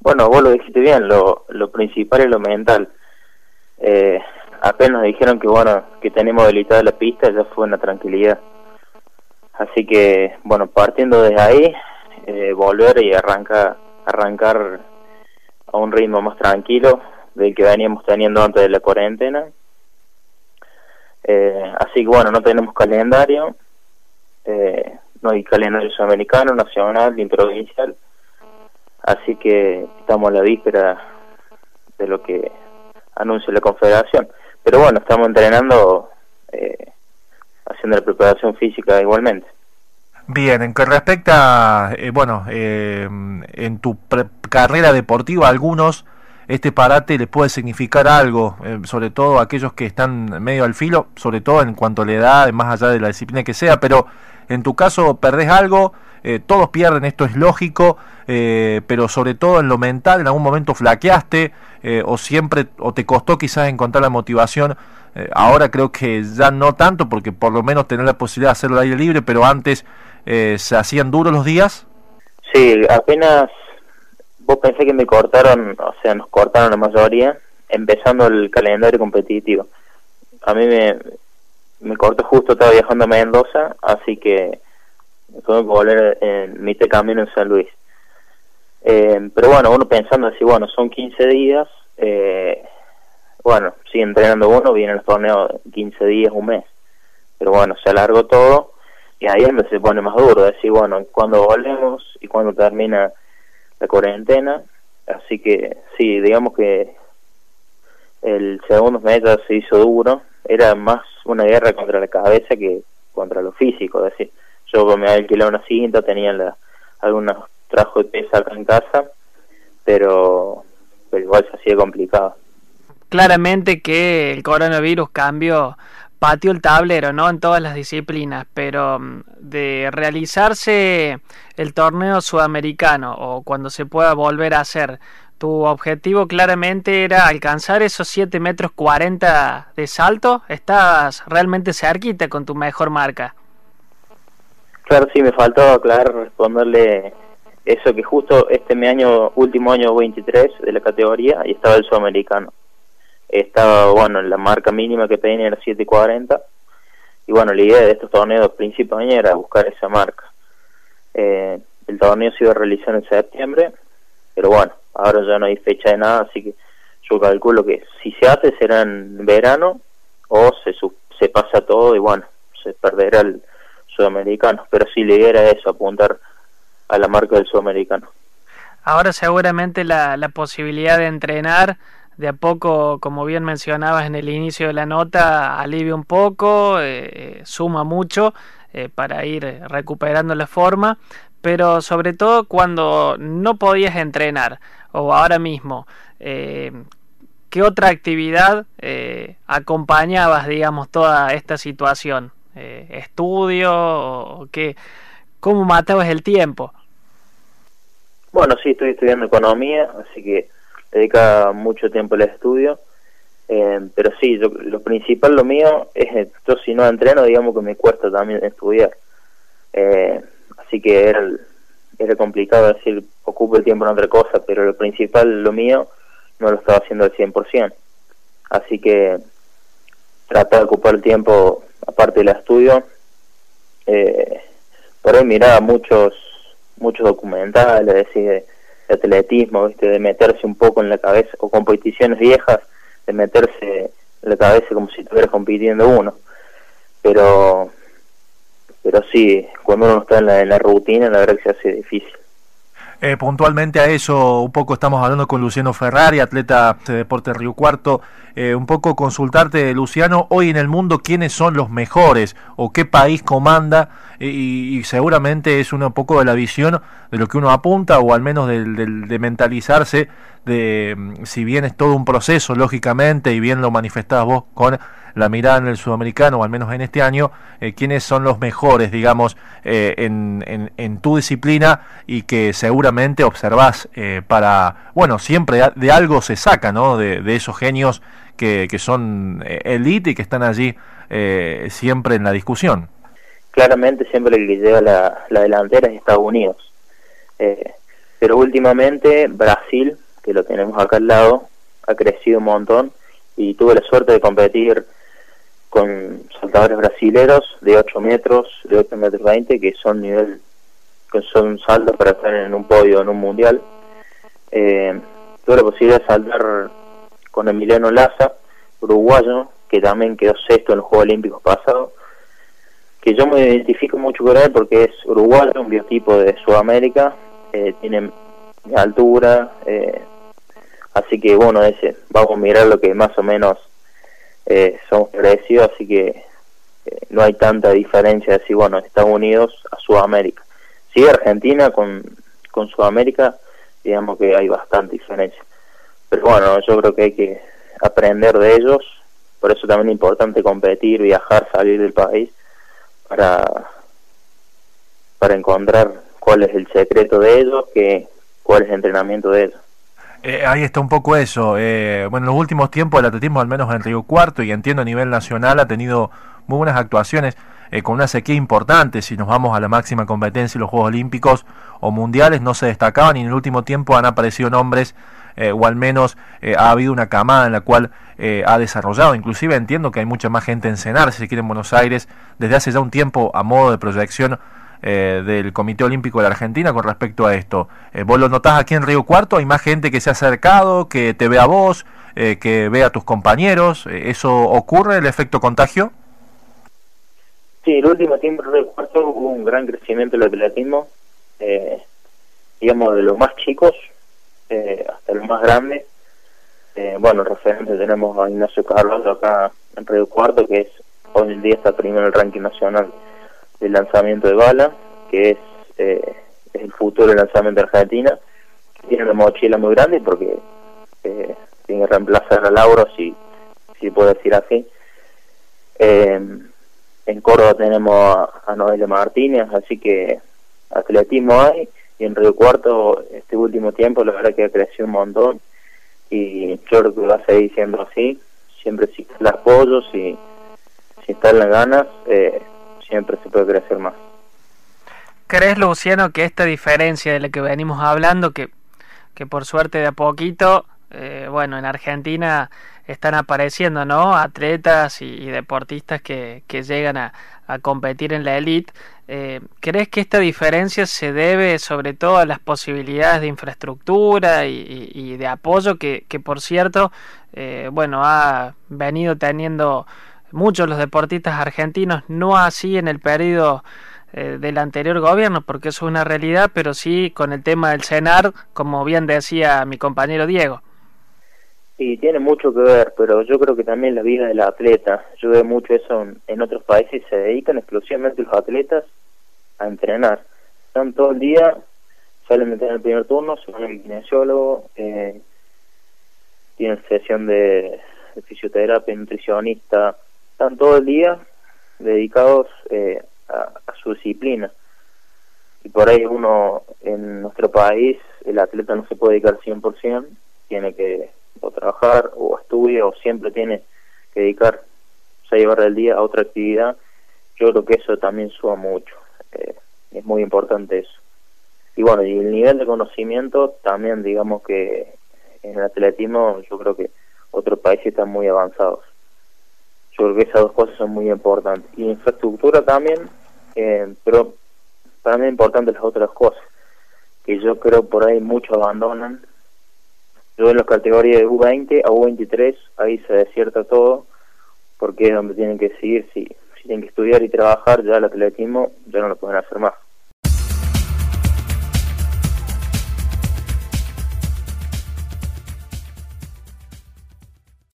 Bueno, vos lo dijiste bien, lo, lo principal es lo mental. Eh, apenas dijeron que bueno, que tenemos habilitada la pista, ya fue una tranquilidad. Así que, bueno, partiendo desde ahí, eh, volver y arrancar, arrancar a un ritmo más tranquilo del que veníamos teniendo antes de la cuarentena. Eh, así que bueno, no tenemos calendario, eh, no hay calendario sudamericano, nacional ni provincial, así que estamos a la víspera de lo que anuncia la confederación. Pero bueno, estamos entrenando, eh, haciendo la preparación física igualmente. Bien, en que respecta, eh, bueno, eh, en tu carrera deportiva, algunos este parate les puede significar algo, eh, sobre todo aquellos que están medio al filo, sobre todo en cuanto a la edad, más allá de la disciplina que sea, pero en tu caso perdés algo, eh, todos pierden, esto es lógico, eh, pero sobre todo en lo mental, en algún momento flaqueaste o siempre, o te costó quizás encontrar la motivación. ahora creo que ya no tanto, porque por lo menos tener la posibilidad de hacerlo al aire libre, pero antes se hacían duros los días. Sí, apenas vos pensé que me cortaron, o sea, nos cortaron la mayoría, empezando el calendario competitivo. A mí me, me cortó justo, estaba viajando a Mendoza, así que tuve que volver en mitad camino en San Luis. Eh, pero bueno, uno pensando así, bueno, son 15 días, eh, bueno, sigue entrenando uno, viene el torneo 15 días, un mes. Pero bueno, se alargó todo y ahí es se pone más duro, decir, bueno, cuando volvemos y cuando termina la cuarentena, así que sí, digamos que el segundo mes se hizo duro, era más una guerra contra la cabeza que contra lo físico, es decir, yo me alquilé una cinta, tenía algunos trabajos de pesa acá en casa, pero, pero igual se hacía complicado. Claramente que el coronavirus cambió patio el tablero, ¿no? En todas las disciplinas, pero mm, de realizarse el torneo sudamericano o cuando se pueda volver a hacer, tu objetivo claramente era alcanzar esos 7 metros 40 de salto. Estás realmente cerquita con tu mejor marca. Claro, sí, me faltó, claro, responderle eso que justo este mi año, último año 23 de la categoría, y estaba el sudamericano estaba, bueno, la marca mínima que tenía era 7.40 y bueno, la idea de estos torneos principales era buscar esa marca. Eh, el torneo se iba a realizar en septiembre, pero bueno, ahora ya no hay fecha de nada, así que yo calculo que si se hace será en verano o se, se pasa todo y bueno, se perderá el sudamericano, pero sí la idea eso, apuntar a la marca del sudamericano. Ahora seguramente la, la posibilidad de entrenar de a poco, como bien mencionabas en el inicio de la nota, alivia un poco, eh, suma mucho eh, para ir recuperando la forma, pero sobre todo cuando no podías entrenar o ahora mismo, eh, ¿qué otra actividad acompañabas, digamos, toda esta situación? ¿Estudio o qué? ¿Cómo matabas el tiempo? Bueno, sí, estoy estudiando economía, así que dedica mucho tiempo al estudio. Eh, pero sí, lo principal lo mío es, yo si no entreno, digamos que me cuesta también estudiar. Eh, así que era, era complicado decir, ocupo el tiempo en otra cosa, pero lo principal, lo mío, no lo estaba haciendo al 100%. Así que tratar de ocupar el tiempo, aparte del estudio, eh, por ahí miraba muchos, muchos documentales, decir, atletismo, ¿viste? de meterse un poco en la cabeza, o competiciones viejas, de meterse en la cabeza como si estuviera compitiendo uno. Pero, pero sí, cuando uno está en la, en la rutina, la verdad que se hace difícil. Eh, puntualmente a eso, un poco estamos hablando con Luciano Ferrari, atleta de Deporte Río Cuarto. Eh, un poco consultarte, Luciano, hoy en el mundo, quiénes son los mejores o qué país comanda, y, seguramente es un poco de la visión de lo que uno apunta, o al menos de, de mentalizarse de mm, si bien es todo un proceso, lógicamente, y bien lo manifestabas vos con la mirada en el sudamericano, o al menos en este año, eh, quiénes son los mejores, digamos, eh, en, en, tu disciplina y que seguramente observás eh, para, bueno, siempre de algo se saca, ¿no? De, de esos genios que, que son elite y que están allí siempre en la discusión. Claramente siempre el que lleva la, la delantera es Estados Unidos. Pero últimamente Brasil, que lo tenemos acá al lado, ha crecido un montón y tuve la suerte de competir con saltadores brasileros de 8 metros, de 8 metros 20, que son nivel, que son saltos para estar en un podio en un mundial. Eh, tuve la posibilidad de saltar con Emiliano Laza, uruguayo, que también quedó sexto en los Juegos Olímpicos pasados, que yo me identifico mucho con él porque es uruguayo, un biotipo de Sudamérica, eh, tiene altura, eh, así que bueno, ese, vamos a mirar lo que más o menos eh, somos parecidos, así que eh, no hay tanta diferencia de decir, bueno, Estados Unidos a Sudamérica. Sí, Argentina con, con Sudamérica, digamos que hay bastante diferencia. Pero bueno, yo creo que hay que aprender de ellos, por eso también es importante competir, viajar, salir del país, para, para encontrar cuál es el secreto de ellos, que, cuál es el entrenamiento de ellos. Eh, ahí está un poco eso. Eh, bueno, en los últimos tiempos el atletismo, al menos en Río Cuarto, y entiendo a nivel nacional, ha tenido muy buenas actuaciones, eh, con una sequía importante. Si nos vamos a la máxima competencia, los Juegos Olímpicos o Mundiales, no se destacaban y en el último tiempo han aparecido nombres, o al menos ha habido una camada en la cual ha desarrollado. Inclusive entiendo que hay mucha más gente en Cenar, si se quiere, en Buenos Aires, desde hace ya un tiempo a modo de proyección eh, del Comité Olímpico de la Argentina con respecto a esto. Eh, ¿Vos lo notás aquí en Río Cuarto? ¿Hay más gente que se ha acercado, que te ve a vos, eh, que ve a tus compañeros? ¿Eso ocurre, el efecto contagio? Sí, el último tiempo en Río Cuarto hubo un gran crecimiento del atletismo, digamos, de los más chicos hasta los más grandes. bueno, referente tenemos a Ignacio Carlos acá en Río Cuarto, que es hoy en día está primero en el ranking nacional el lanzamiento de bala, que es, eh, el futuro lanzamiento de Argentina. Tiene una mochila muy grande porque eh, tiene que reemplazar a Lauro, si, si puedo decir así. Eh, en Córdoba tenemos a, a Noelia Martínez, así que atletismo hay. Y en Río Cuarto, este último tiempo, la verdad que ha crecido un montón. Y yo creo que va a seguir siendo así. Siempre si el apoyo, si, si están las ganas, eh, siempre se puede crecer más. ¿Crees, Luciano, que esta diferencia de la que venimos hablando, que, que por suerte de a poquito, eh, bueno, en Argentina están apareciendo, ¿no? Atletas y, deportistas que, que llegan a, a, competir en la elite. Eh, ¿Crees que esta diferencia se debe sobre todo a las posibilidades de infraestructura y, y, de apoyo que, que por cierto, eh, bueno, ha venido teniendo muchos los deportistas argentinos, no así en el periodo eh, del anterior gobierno, porque eso es una realidad, pero sí con el tema del CENAR, como bien decía mi compañero Diego. Sí, tiene mucho que ver, pero yo creo que también la vida del atleta, yo veo mucho eso en, otros países, se dedican exclusivamente los atletas a entrenar. Están todo el día, salen tener el primer turno, se van al kinesiólogo, eh, tienen sesión de, de fisioterapia, nutricionista, están todo el día dedicados eh, a, su disciplina. Y por ahí uno, en nuestro país, el atleta no se puede dedicar 100%, tiene que o trabajar o estudiar o siempre tiene que dedicar seis horas del día a otra actividad. Yo creo que eso también suma mucho. Eh, es muy importante eso. Y bueno, y el nivel de conocimiento también, digamos que en el atletismo yo creo que otros países están muy avanzados. Yo creo que esas dos cosas son muy importantes. Y infraestructura también, eh, pero para mí es importante las otras cosas, que yo creo por ahí muchos abandonan. Yo en las categorías de U20 a U23, ahí se desierta todo, porque es donde tienen que seguir. Si, si tienen que estudiar y trabajar, ya el atletismo ya no lo pueden hacer más.